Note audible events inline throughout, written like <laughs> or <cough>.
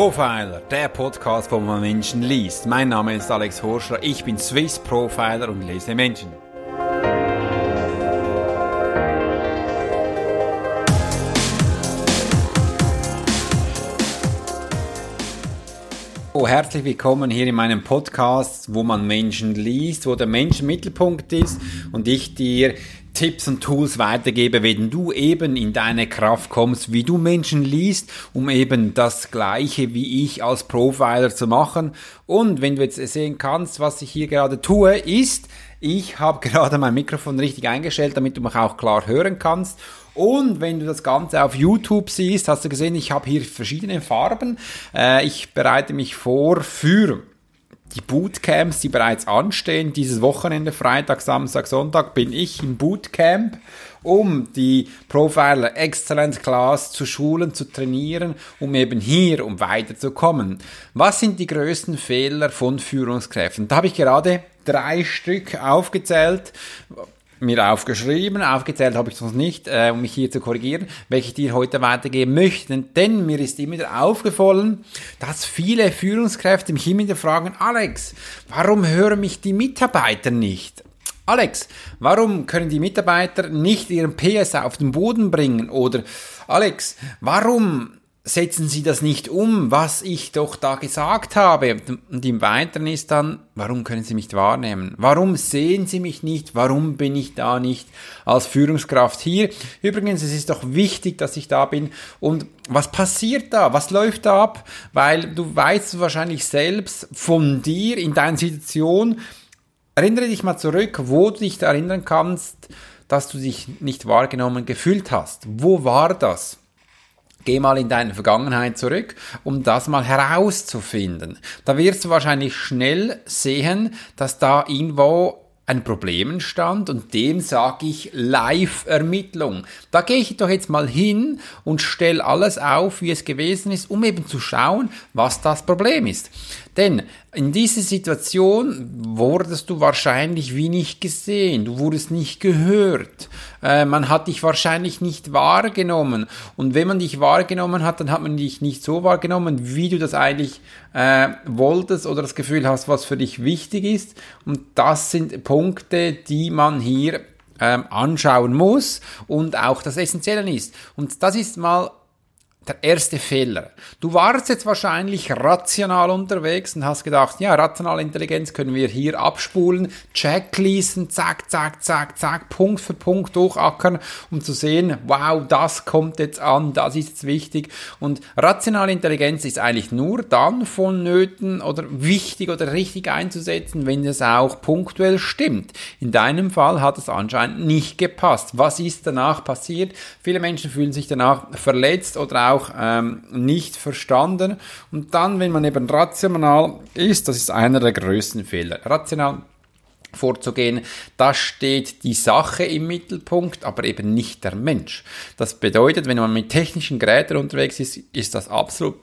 Profiler, der Podcast, wo man Menschen liest. Mein Name ist Alex Horschler, ich bin Swiss Profiler und lese Menschen. Oh, herzlich willkommen hier in meinem Podcast, wo man Menschen liest, wo der Mensch Mittelpunkt ist und ich dir Tipps und Tools weitergebe, wenn du eben in deine Kraft kommst, wie du Menschen liest, um eben das Gleiche wie ich als Profiler zu machen. Und wenn du jetzt sehen kannst, was ich hier gerade tue, ist, ich habe <laughs> gerade mein Mikrofon richtig eingestellt, damit du mich auch klar hören kannst. Und wenn du das Ganze auf YouTube siehst, hast du gesehen, ich habe hier verschiedene Farben. Äh, ich bereite mich vor für die Bootcamps, die bereits anstehen. Dieses Wochenende, Freitag, Samstag, Sonntag, bin ich im Bootcamp, um die Profiler Excellence Class zu schulen, zu trainieren, um eben hier, um weiterzukommen. Was sind die größten Fehler von Führungskräften? Da habe ich gerade drei Stück aufgezählt mir aufgeschrieben, aufgezählt habe ich noch nicht, äh, um mich hier zu korrigieren, welche ich dir heute weitergeben möchte. Denn mir ist immer wieder aufgefallen, dass viele Führungskräfte mich immer wieder fragen, Alex, warum hören mich die Mitarbeiter nicht? Alex, warum können die Mitarbeiter nicht ihren PS auf den Boden bringen? Oder Alex, warum setzen Sie das nicht um, was ich doch da gesagt habe. Und im Weiteren ist dann, warum können Sie mich wahrnehmen? Warum sehen Sie mich nicht? Warum bin ich da nicht als Führungskraft hier? Übrigens, es ist doch wichtig, dass ich da bin. Und was passiert da? Was läuft da ab? Weil du weißt wahrscheinlich selbst von dir in deiner Situation. Erinnere dich mal zurück, wo du dich erinnern kannst, dass du dich nicht wahrgenommen gefühlt hast. Wo war das? Geh mal in deine Vergangenheit zurück, um das mal herauszufinden. Da wirst du wahrscheinlich schnell sehen, dass da irgendwo ein Problem entstand und dem sage ich Live-Ermittlung. Da gehe ich doch jetzt mal hin und stelle alles auf, wie es gewesen ist, um eben zu schauen, was das Problem ist. Denn in dieser Situation wurdest du wahrscheinlich wie nicht gesehen, du wurdest nicht gehört, äh, man hat dich wahrscheinlich nicht wahrgenommen. Und wenn man dich wahrgenommen hat, dann hat man dich nicht so wahrgenommen, wie du das eigentlich äh, wolltest oder das Gefühl hast, was für dich wichtig ist. Und das sind Punkte, die man hier ähm, anschauen muss und auch das Essentielle ist. Und das ist mal der erste Fehler. Du warst jetzt wahrscheinlich rational unterwegs und hast gedacht, ja, rationale Intelligenz können wir hier abspulen, Checklisten, zack, zack, zack, zack, Punkt für Punkt durchackern, um zu sehen, wow, das kommt jetzt an, das ist jetzt wichtig. Und rationale Intelligenz ist eigentlich nur dann vonnöten oder wichtig oder richtig einzusetzen, wenn es auch punktuell stimmt. In deinem Fall hat es anscheinend nicht gepasst. Was ist danach passiert? Viele Menschen fühlen sich danach verletzt oder auch ähm, nicht verstanden. Und dann, wenn man eben rational ist, das ist einer der größten Fehler. Rational vorzugehen, da steht die Sache im Mittelpunkt, aber eben nicht der Mensch. Das bedeutet, wenn man mit technischen Geräten unterwegs ist, ist das absolut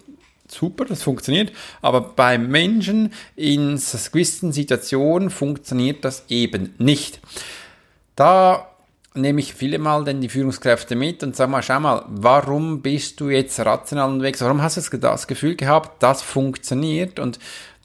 super, das funktioniert, aber bei Menschen in gewissen Situationen funktioniert das eben nicht. Da nehme ich viele Mal denn die Führungskräfte mit und sage mal, schau mal, warum bist du jetzt rational unterwegs? Warum hast du das Gefühl gehabt, das funktioniert und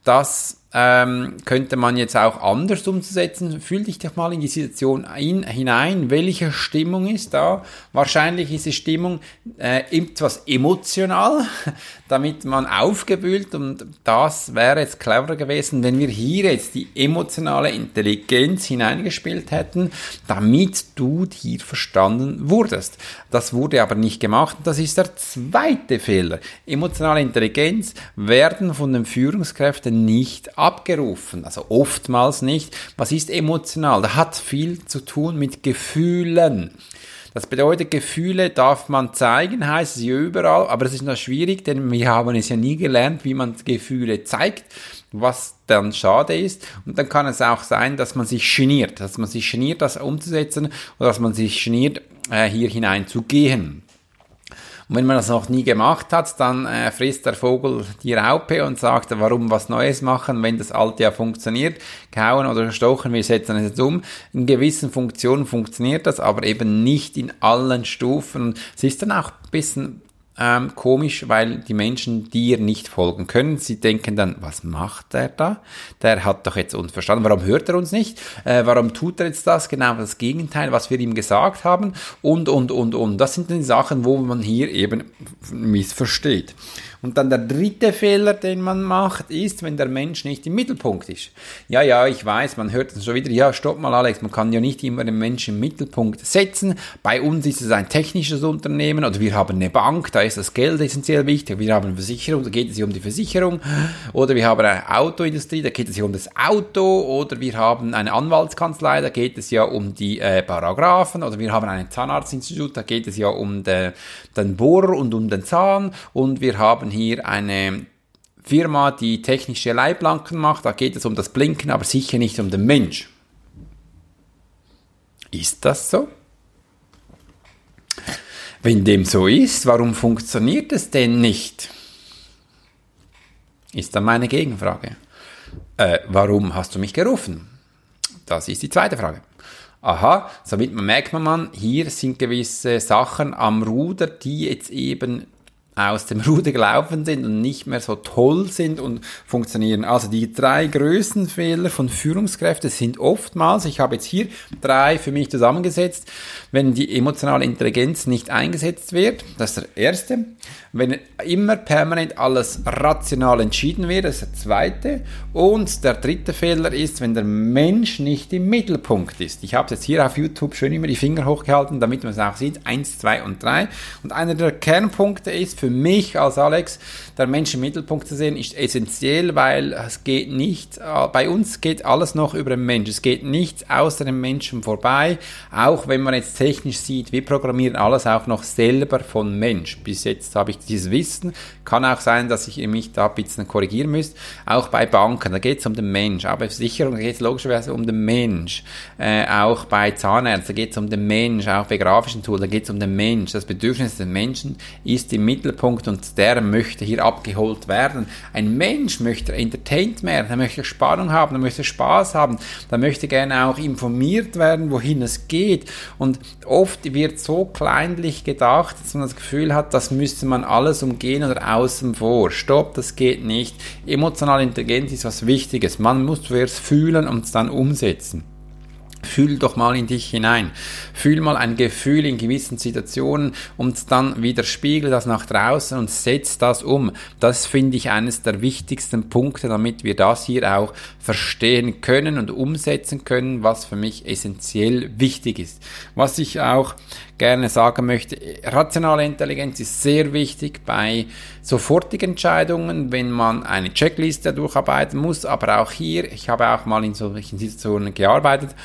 das ähm, könnte man jetzt auch anders umzusetzen. Fühl dich doch mal in die Situation ein, hinein. Welche Stimmung ist da? Wahrscheinlich ist die Stimmung äh, etwas emotional, <laughs> damit man aufgewühlt und das wäre jetzt clever gewesen, wenn wir hier jetzt die emotionale Intelligenz hineingespielt hätten, damit du hier verstanden wurdest. Das wurde aber nicht gemacht das ist der zweite Fehler. Emotionale Intelligenz werden von den Führungskräften nicht abgerufen, also oftmals nicht. Was ist emotional? Das hat viel zu tun mit Gefühlen. Das bedeutet, Gefühle darf man zeigen, heißt es ja überall, aber es ist noch schwierig, denn wir haben es ja nie gelernt, wie man Gefühle zeigt, was dann schade ist. Und dann kann es auch sein, dass man sich geniert, dass man sich geniert, das umzusetzen oder dass man sich geniert, äh, hier hineinzugehen. Und wenn man das noch nie gemacht hat, dann äh, frisst der Vogel die Raupe und sagt, warum was Neues machen, wenn das alte ja funktioniert. Kauen oder stochen, wir setzen es jetzt um. In gewissen Funktionen funktioniert das, aber eben nicht in allen Stufen. Es ist dann auch ein bisschen ähm, komisch, weil die Menschen dir nicht folgen können. Sie denken dann, was macht der da? Der hat doch jetzt uns verstanden. Warum hört er uns nicht? Äh, warum tut er jetzt das? Genau das Gegenteil, was wir ihm gesagt haben. Und, und, und, und. Das sind die Sachen, wo man hier eben missversteht. Und dann der dritte Fehler, den man macht, ist, wenn der Mensch nicht im Mittelpunkt ist. Ja, ja, ich weiß, man hört es schon wieder, ja, stopp mal Alex, man kann ja nicht immer den Menschen im Mittelpunkt setzen. Bei uns ist es ein technisches Unternehmen oder wir haben eine Bank, da ist das Geld essentiell wichtig. Wir haben eine Versicherung, da geht es sich um die Versicherung. Oder wir haben eine Autoindustrie, da geht es sich um das Auto. Oder wir haben eine Anwaltskanzlei, da geht es ja um die äh, Paragraphen. Oder wir haben ein Zahnarztinstitut, da geht es ja um de, den Bohr und um den Zahn. Und wir haben hier eine Firma, die technische Leitplanken macht, da geht es um das Blinken, aber sicher nicht um den Mensch. Ist das so? Wenn dem so ist, warum funktioniert es denn nicht? Ist dann meine Gegenfrage. Äh, warum hast du mich gerufen? Das ist die zweite Frage. Aha, somit merkt man, hier sind gewisse Sachen am Ruder, die jetzt eben aus dem <laughs> Ruder gelaufen sind und nicht mehr so toll sind und funktionieren. Also die drei größten Fehler von Führungskräften sind oftmals, ich habe jetzt hier drei für mich zusammengesetzt, wenn die emotionale Intelligenz nicht eingesetzt wird, das ist der erste. Wenn immer permanent alles rational entschieden wird, das ist der zweite. Und der dritte Fehler ist, wenn der Mensch nicht im Mittelpunkt ist. Ich habe jetzt hier auf YouTube schön immer die Finger hochgehalten, damit man es auch sieht. Eins, zwei und drei. Und einer der Kernpunkte ist für mich als Alex, der Mensch im Mittelpunkt zu sehen, ist essentiell, weil es geht nicht, äh, bei uns geht alles noch über den Mensch. Es geht nichts außer dem Menschen vorbei. Auch wenn man jetzt technisch sieht, wir programmieren alles auch noch selber von Mensch. Bis jetzt habe ich dieses Wissen. Kann auch sein, dass ich mich da ein bisschen korrigieren müsste. Auch bei Banken, da geht es um den Mensch. Aber bei Versicherungen geht es logischerweise um den Mensch. Äh, auch bei Zahnärzten geht es um den Mensch. Auch bei grafischen Tools, da geht es um den Mensch. Das Bedürfnis des Menschen ist im Mittelpunkt und der möchte hier abgeholt werden. Ein Mensch möchte entertained werden, er möchte Spannung haben, er möchte Spaß haben, er möchte gerne auch informiert werden, wohin es geht. Und oft wird so kleinlich gedacht, dass man das Gefühl hat, das müsste man alles umgehen oder außen vor. Stopp, das geht nicht. Emotionale Intelligenz ist was Wichtiges. Man muss zuerst fühlen und es dann umsetzen. Fühl doch mal in dich hinein. Fühl mal ein Gefühl in gewissen Situationen und dann wieder spiegel das nach draußen und setz das um. Das finde ich eines der wichtigsten Punkte, damit wir das hier auch verstehen können und umsetzen können, was für mich essentiell wichtig ist. Was ich auch gerne sagen möchte, rationale Intelligenz ist sehr wichtig bei sofortigen Entscheidungen, wenn man eine Checkliste durcharbeiten muss, aber auch hier, ich habe auch mal in solchen Situationen gearbeitet,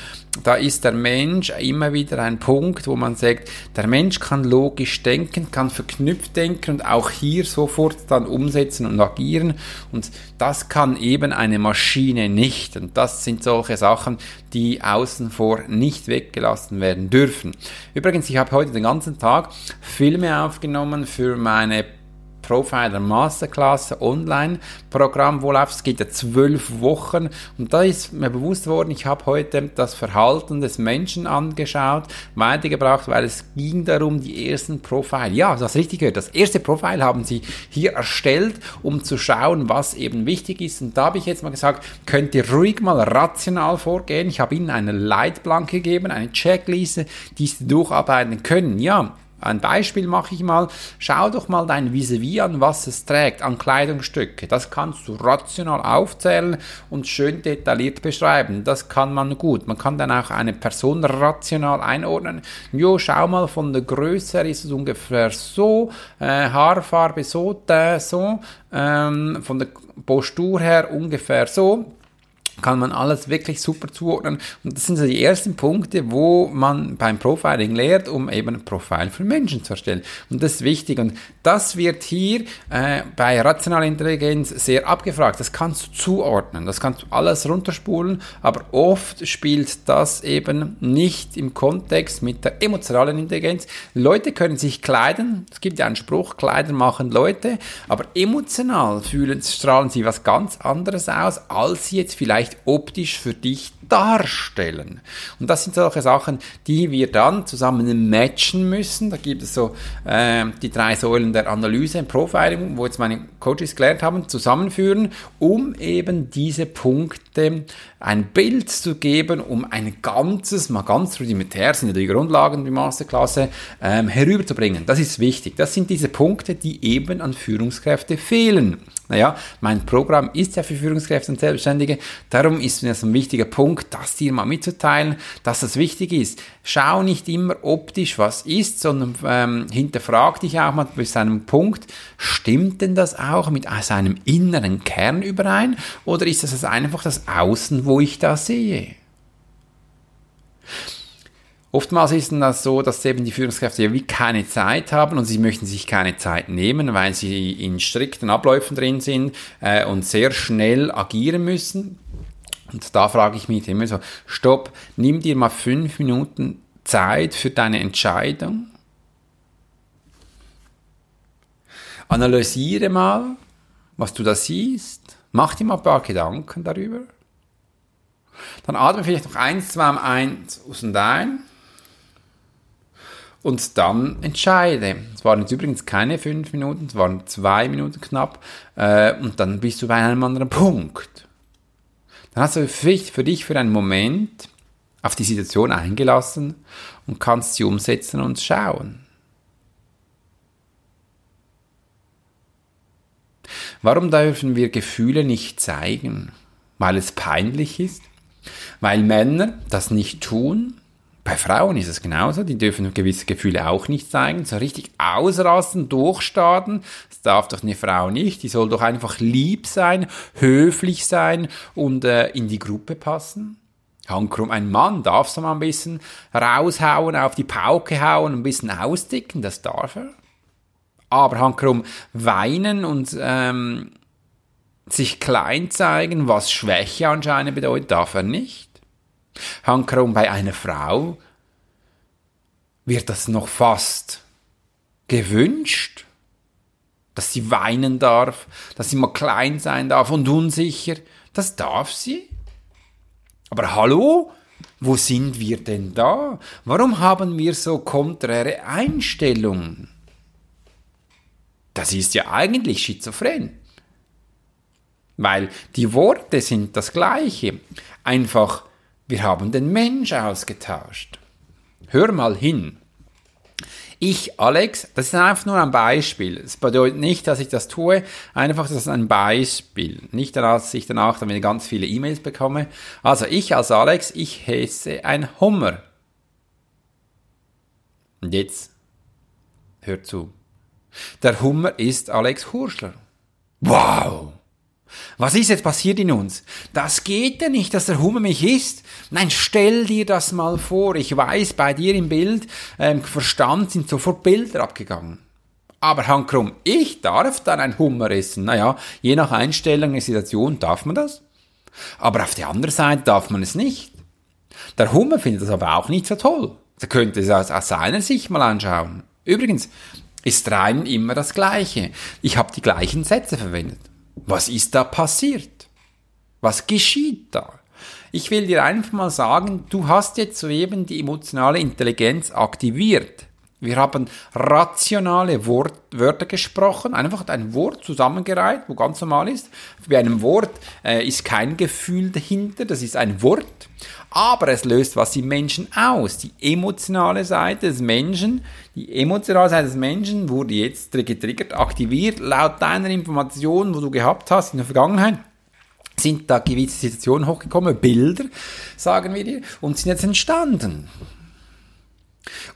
da ist der Mensch immer wieder ein Punkt, wo man sagt, der Mensch kann logisch denken, kann verknüpft denken und auch hier sofort dann umsetzen und agieren. Und das kann eben eine Maschine nicht. Und das sind solche Sachen, die außen vor nicht weggelassen werden dürfen. Übrigens, ich habe heute den ganzen Tag Filme aufgenommen für meine Profiler Masterclass Online-Programm, wo läuft. Es geht ja zwölf Wochen und da ist mir bewusst worden, ich habe heute das Verhalten des Menschen angeschaut, weitergebracht, weil es ging darum, die ersten Profile. Ja, das richtig gehört. Das erste Profil haben sie hier erstellt, um zu schauen, was eben wichtig ist. Und da habe ich jetzt mal gesagt, könnt ihr ruhig mal rational vorgehen. Ich habe ihnen eine Leitplanke gegeben, eine Checkliste, die sie durcharbeiten können. Ja, ein Beispiel mache ich mal. Schau doch mal dein Vis-a-vis an, was es trägt an Kleidungsstücke. Das kannst du rational aufzählen und schön detailliert beschreiben. Das kann man gut. Man kann dann auch eine Person rational einordnen. Jo, schau mal, von der Größe her ist es ungefähr so, äh, Haarfarbe so, da, so, ähm, von der Postur her ungefähr so kann man alles wirklich super zuordnen. Und das sind so die ersten Punkte, wo man beim Profiling lehrt, um eben ein Profil für Menschen zu erstellen. Und das ist wichtig. Und das wird hier äh, bei rationaler Intelligenz sehr abgefragt. Das kannst du zuordnen. Das kannst du alles runterspulen. Aber oft spielt das eben nicht im Kontext mit der emotionalen Intelligenz. Leute können sich kleiden. Es gibt ja einen Spruch, Kleider machen Leute. Aber emotional fühlen, strahlen sie was ganz anderes aus, als sie jetzt vielleicht vielleicht optisch für dich darstellen. Und das sind solche Sachen, die wir dann zusammen matchen müssen. Da gibt es so äh, die drei Säulen der Analyse im Profiling, wo jetzt meine Coaches gelernt haben, zusammenführen, um eben diese Punkte ein Bild zu geben, um ein ganzes, mal ganz rudimentär, sind ja die Grundlagen die Masterklasse, ähm, herüberzubringen. Das ist wichtig. Das sind diese Punkte, die eben an Führungskräfte fehlen. Naja, mein Programm ist ja für Führungskräfte und Selbstständige. Darum ist mir das ein wichtiger Punkt, das dir mal mitzuteilen, dass das wichtig ist. Schau nicht immer optisch, was ist, sondern ähm, hinterfrag dich auch mal bis zu einem Punkt, stimmt denn das auch mit seinem inneren Kern überein oder ist das einfach das Außen, wo ich da sehe? Oftmals ist es das so, dass eben die Führungskräfte ja wie keine Zeit haben und sie möchten sich keine Zeit nehmen, weil sie in strikten Abläufen drin sind äh, und sehr schnell agieren müssen. Und da frage ich mich immer so, stopp, nimm dir mal fünf Minuten Zeit für deine Entscheidung. Analysiere mal, was du da siehst. Mach dir mal ein paar Gedanken darüber. Dann atme vielleicht noch eins, zwei eins und ein und dann entscheide. Es waren jetzt übrigens keine fünf Minuten, es waren zwei Minuten knapp äh, und dann bist du bei einem anderen Punkt. Dann hast du für dich für einen Moment auf die Situation eingelassen und kannst sie umsetzen und schauen. Warum dürfen wir Gefühle nicht zeigen? Weil es peinlich ist? Weil Männer das nicht tun? Bei Frauen ist es genauso, die dürfen gewisse Gefühle auch nicht zeigen, so richtig ausrasten, durchstarten. Das darf doch eine Frau nicht, die soll doch einfach lieb sein, höflich sein und äh, in die Gruppe passen. Hankrum, ein Mann darf so mal ein bisschen raushauen, auf die Pauke hauen, ein bisschen ausdicken, das darf er. Aber Hankrum, weinen und ähm, sich klein zeigen, was Schwäche anscheinend bedeutet, darf er nicht. Hankerum bei einer Frau wird das noch fast gewünscht, dass sie weinen darf, dass sie mal klein sein darf und unsicher. Das darf sie. Aber hallo, wo sind wir denn da? Warum haben wir so konträre Einstellungen? Das ist ja eigentlich schizophren. Weil die Worte sind das gleiche. Einfach wir haben den Mensch ausgetauscht. Hör mal hin. Ich, Alex, das ist einfach nur ein Beispiel. Es bedeutet nicht, dass ich das tue, einfach das ist ein Beispiel. Nicht, dass ich danach dann wieder ganz viele E-Mails bekomme. Also ich als Alex, ich heiße ein Hummer. Und jetzt, hör zu. Der Hummer ist Alex Hurschler. Wow! Was ist jetzt passiert in uns? Das geht ja nicht, dass der Hummer mich isst. Nein, stell dir das mal vor. Ich weiß, bei dir im Bild, ähm, Verstand sind sofort Bilder abgegangen. Aber Hankrum, ich darf dann ein Hummer essen. Naja, je nach Einstellung der Situation darf man das. Aber auf der anderen Seite darf man es nicht. Der Hummer findet das aber auch nicht so toll. Er könnte es aus, aus seiner Sicht mal anschauen. Übrigens, ist rein immer das Gleiche. Ich habe die gleichen Sätze verwendet. Was ist da passiert? Was geschieht da? Ich will dir einfach mal sagen, du hast jetzt soeben die emotionale Intelligenz aktiviert. Wir haben rationale Wort, Wörter gesprochen, einfach ein Wort zusammengereiht, wo ganz normal ist. Bei einem Wort äh, ist kein Gefühl dahinter, das ist ein Wort, aber es löst was im Menschen aus. Die emotionale Seite des Menschen, die emotionale Seite des Menschen wurde jetzt getriggert, aktiviert, laut deiner Information, wo du gehabt hast in der Vergangenheit sind da gewisse Situationen hochgekommen, Bilder, sagen wir dir, und sind jetzt entstanden.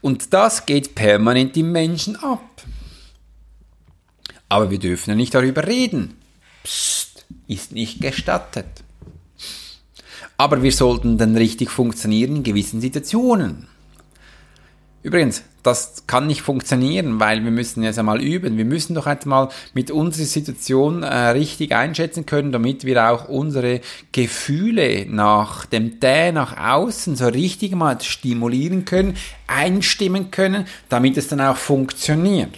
Und das geht permanent im Menschen ab. Aber wir dürfen ja nicht darüber reden. Psst, ist nicht gestattet. Aber wir sollten dann richtig funktionieren in gewissen Situationen. Übrigens, das kann nicht funktionieren, weil wir müssen jetzt einmal üben. Wir müssen doch einmal mit unserer Situation äh, richtig einschätzen können, damit wir auch unsere Gefühle nach dem Dä nach außen so richtig mal stimulieren können, einstimmen können, damit es dann auch funktioniert.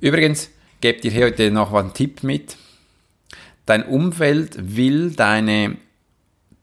Übrigens, gebt ihr heute noch einen Tipp mit. Dein Umfeld will deine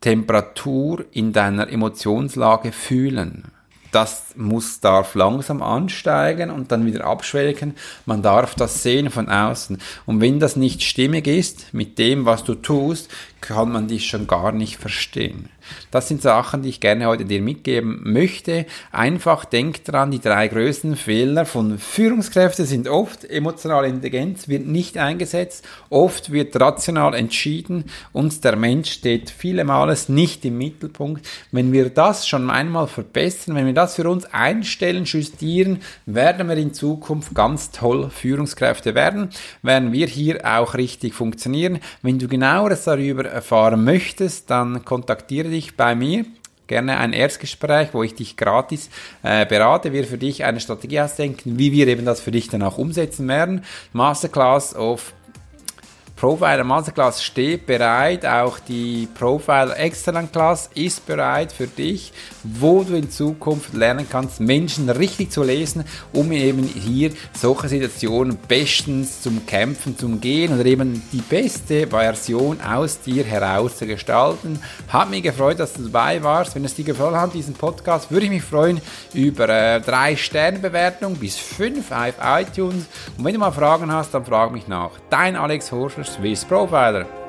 Temperatur in deiner Emotionslage fühlen das muss, darf langsam ansteigen und dann wieder abschwelgen. Man darf das sehen von außen. Und wenn das nicht stimmig ist mit dem, was du tust, kann man dich schon gar nicht verstehen. Das sind Sachen, die ich gerne heute dir mitgeben möchte. Einfach denk dran, die drei größten Fehler von Führungskräften sind oft emotionale Intelligenz wird nicht eingesetzt, oft wird rational entschieden und der Mensch steht vielemals nicht im Mittelpunkt. Wenn wir das schon einmal verbessern, wenn wir das für uns einstellen, justieren, werden wir in Zukunft ganz toll Führungskräfte werden, werden wir hier auch richtig funktionieren. Wenn du genaueres darüber erfahren möchtest, dann kontaktiere dich bei mir gerne ein Erstgespräch, wo ich dich gratis äh, berate, wir für dich eine Strategie ausdenken, wie wir eben das für dich dann auch umsetzen werden. Masterclass of Profiler Masterclass steht bereit, auch die Profiler Excellent Class ist bereit für dich, wo du in Zukunft lernen kannst, Menschen richtig zu lesen, um eben hier solche Situationen bestens zum Kämpfen zu gehen oder eben die beste Version aus dir heraus zu gestalten. Hat mich gefreut, dass du dabei warst. Wenn es dir gefallen hat, diesen Podcast, würde ich mich freuen über äh, drei Sternbewertung bis fünf auf iTunes. Und wenn du mal Fragen hast, dann frag mich nach. Dein Alex Horscher Visu profiler!